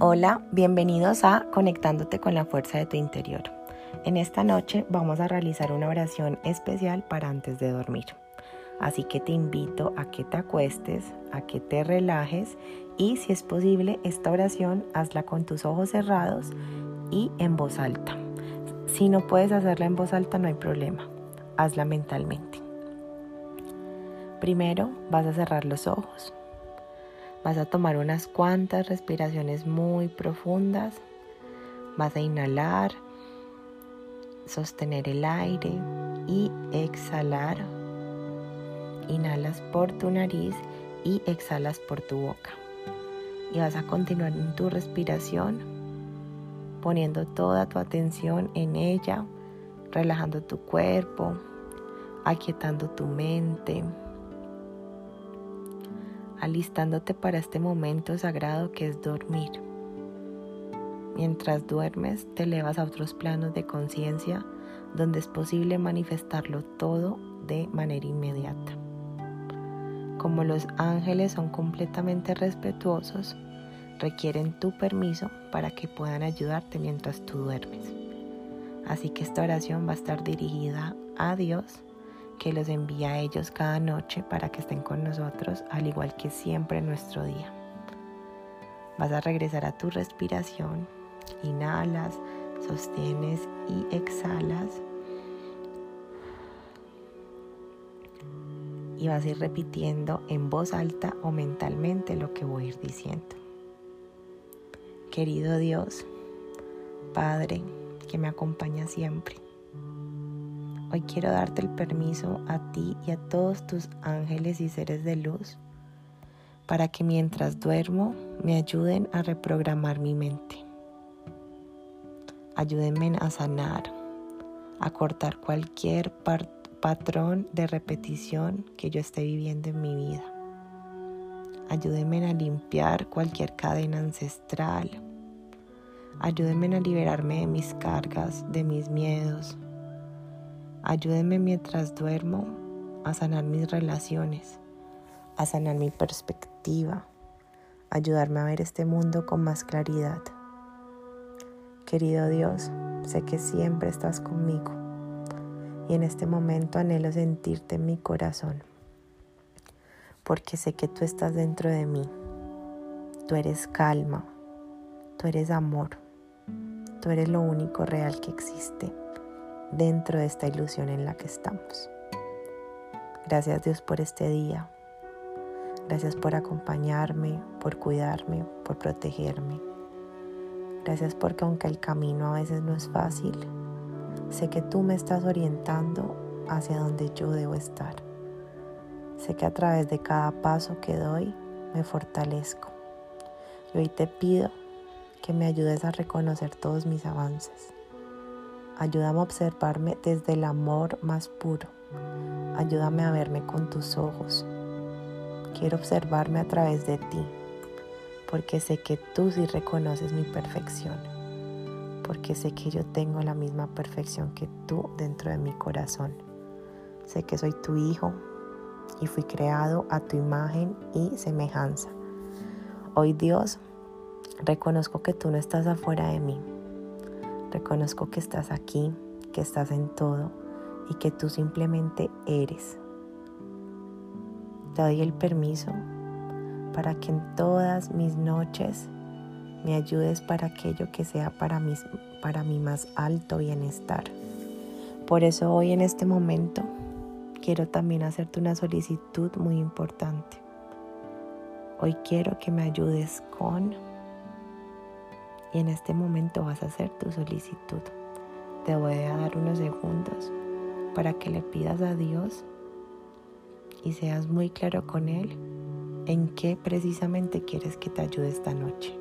Hola, bienvenidos a Conectándote con la Fuerza de tu Interior. En esta noche vamos a realizar una oración especial para antes de dormir. Así que te invito a que te acuestes, a que te relajes y si es posible esta oración hazla con tus ojos cerrados y en voz alta. Si no puedes hacerla en voz alta no hay problema, hazla mentalmente. Primero vas a cerrar los ojos Vas a tomar unas cuantas respiraciones muy profundas. Vas a inhalar, sostener el aire y exhalar. Inhalas por tu nariz y exhalas por tu boca. Y vas a continuar en tu respiración, poniendo toda tu atención en ella, relajando tu cuerpo, aquietando tu mente alistándote para este momento sagrado que es dormir. Mientras duermes, te elevas a otros planos de conciencia donde es posible manifestarlo todo de manera inmediata. Como los ángeles son completamente respetuosos, requieren tu permiso para que puedan ayudarte mientras tú duermes. Así que esta oración va a estar dirigida a Dios que los envía a ellos cada noche para que estén con nosotros, al igual que siempre en nuestro día. Vas a regresar a tu respiración, inhalas, sostienes y exhalas. Y vas a ir repitiendo en voz alta o mentalmente lo que voy a ir diciendo. Querido Dios, Padre, que me acompaña siempre Hoy quiero darte el permiso a ti y a todos tus ángeles y seres de luz para que mientras duermo me ayuden a reprogramar mi mente. Ayúdenme a sanar, a cortar cualquier patrón de repetición que yo esté viviendo en mi vida. Ayúdenme a limpiar cualquier cadena ancestral. Ayúdenme a liberarme de mis cargas, de mis miedos, Ayúdenme mientras duermo a sanar mis relaciones, a sanar mi perspectiva, ayudarme a ver este mundo con más claridad. Querido Dios, sé que siempre estás conmigo y en este momento anhelo sentirte en mi corazón, porque sé que tú estás dentro de mí. Tú eres calma, tú eres amor, tú eres lo único real que existe dentro de esta ilusión en la que estamos. Gracias Dios por este día. Gracias por acompañarme, por cuidarme, por protegerme. Gracias porque aunque el camino a veces no es fácil, sé que tú me estás orientando hacia donde yo debo estar. Sé que a través de cada paso que doy me fortalezco. Y hoy te pido que me ayudes a reconocer todos mis avances Ayúdame a observarme desde el amor más puro. Ayúdame a verme con tus ojos. Quiero observarme a través de ti, porque sé que tú sí reconoces mi perfección, porque sé que yo tengo la misma perfección que tú dentro de mi corazón. Sé que soy tu hijo y fui creado a tu imagen y semejanza. Hoy Dios, reconozco que tú no estás afuera de mí, Reconozco que estás aquí, que estás en todo y que tú simplemente eres. Te doy el permiso para que en todas mis noches me ayudes para aquello que sea para, para mi más alto bienestar. Por eso hoy en este momento quiero también hacerte una solicitud muy importante. Hoy quiero que me ayudes con y en este momento vas a hacer tu solicitud. Te voy a dar unos segundos para que le pidas a Dios y seas muy claro con Él en qué precisamente quieres que te ayude esta noche.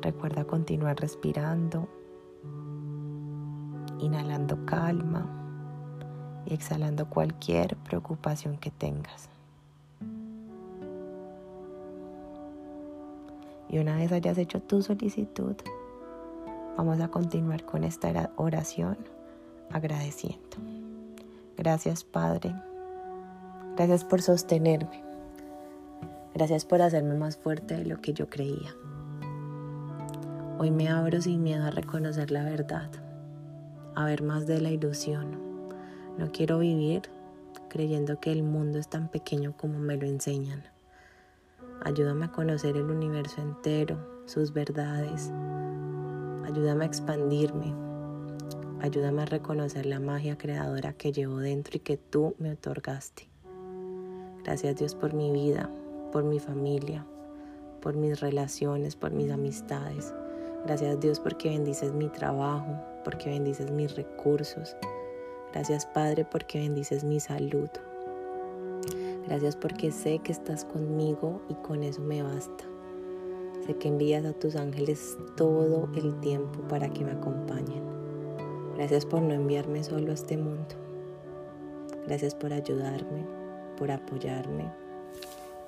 Recuerda continuar respirando, inhalando calma y exhalando cualquier preocupación que tengas. Y una vez hayas hecho tu solicitud, vamos a continuar con esta oración agradeciendo. Gracias Padre. Gracias por sostenerme. Gracias por hacerme más fuerte de lo que yo creía. Hoy me abro sin miedo a reconocer la verdad, a ver más de la ilusión. No quiero vivir creyendo que el mundo es tan pequeño como me lo enseñan. Ayúdame a conocer el universo entero, sus verdades. Ayúdame a expandirme. Ayúdame a reconocer la magia creadora que llevo dentro y que tú me otorgaste. Gracias Dios por mi vida, por mi familia, por mis relaciones, por mis amistades. Gracias Dios porque bendices mi trabajo, porque bendices mis recursos. Gracias Padre porque bendices mi salud. Gracias porque sé que estás conmigo y con eso me basta. Sé que envías a tus ángeles todo el tiempo para que me acompañen. Gracias por no enviarme solo a este mundo. Gracias por ayudarme, por apoyarme.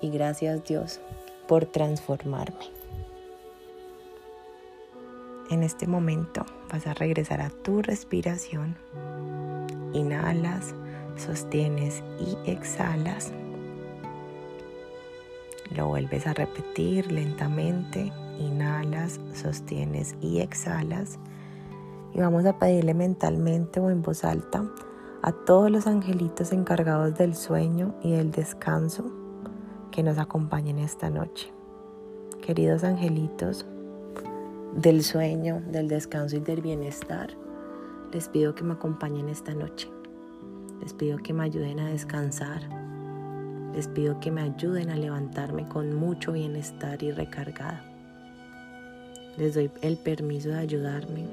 Y gracias Dios por transformarme. En este momento vas a regresar a tu respiración. Inhalas, sostienes y exhalas. Lo vuelves a repetir lentamente. Inhalas, sostienes y exhalas. Y vamos a pedirle mentalmente o en voz alta a todos los angelitos encargados del sueño y del descanso que nos acompañen esta noche. Queridos angelitos del sueño, del descanso y del bienestar, les pido que me acompañen esta noche. Les pido que me ayuden a descansar, les pido que me ayuden a levantarme con mucho bienestar y recargada. Les doy el permiso de ayudarme,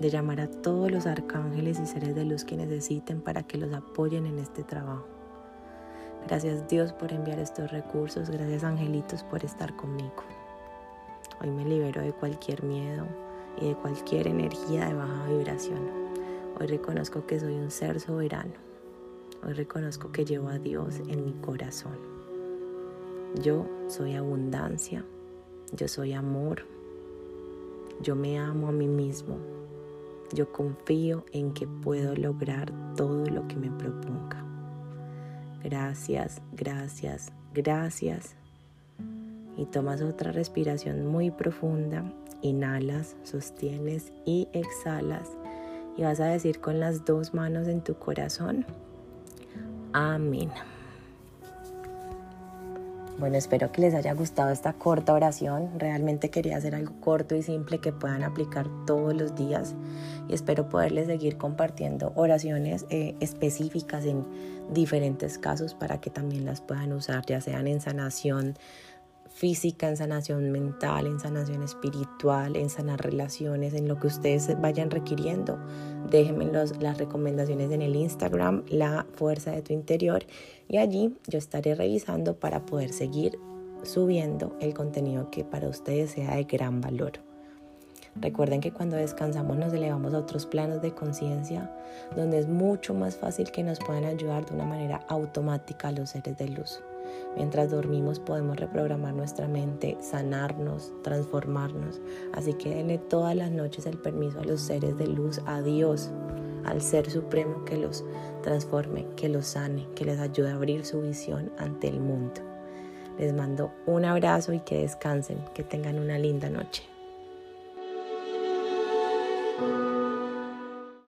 de llamar a todos los arcángeles y seres de luz que necesiten para que los apoyen en este trabajo. Gracias Dios por enviar estos recursos, gracias angelitos por estar conmigo. Hoy me libero de cualquier miedo y de cualquier energía de baja vibración. Hoy reconozco que soy un ser soberano Hoy reconozco que llevo a Dios en mi corazón. Yo soy abundancia, yo soy amor, yo me amo a mí mismo, yo confío en que puedo lograr todo lo que me proponga. Gracias, gracias, gracias. Y tomas otra respiración muy profunda, inhalas, sostienes y exhalas. Y vas a decir con las dos manos en tu corazón, Amén. Bueno, espero que les haya gustado esta corta oración. Realmente quería hacer algo corto y simple que puedan aplicar todos los días y espero poderles seguir compartiendo oraciones eh, específicas en diferentes casos para que también las puedan usar, ya sean en sanación física, en sanación mental, en sanación espiritual, en sanar relaciones, en lo que ustedes vayan requiriendo. Déjenme las recomendaciones en el Instagram, La Fuerza de tu Interior, y allí yo estaré revisando para poder seguir subiendo el contenido que para ustedes sea de gran valor. Recuerden que cuando descansamos nos elevamos a otros planos de conciencia donde es mucho más fácil que nos puedan ayudar de una manera automática los seres de luz. Mientras dormimos podemos reprogramar nuestra mente, sanarnos, transformarnos. Así que denle todas las noches el permiso a los seres de luz, a Dios, al Ser Supremo que los transforme, que los sane, que les ayude a abrir su visión ante el mundo. Les mando un abrazo y que descansen, que tengan una linda noche.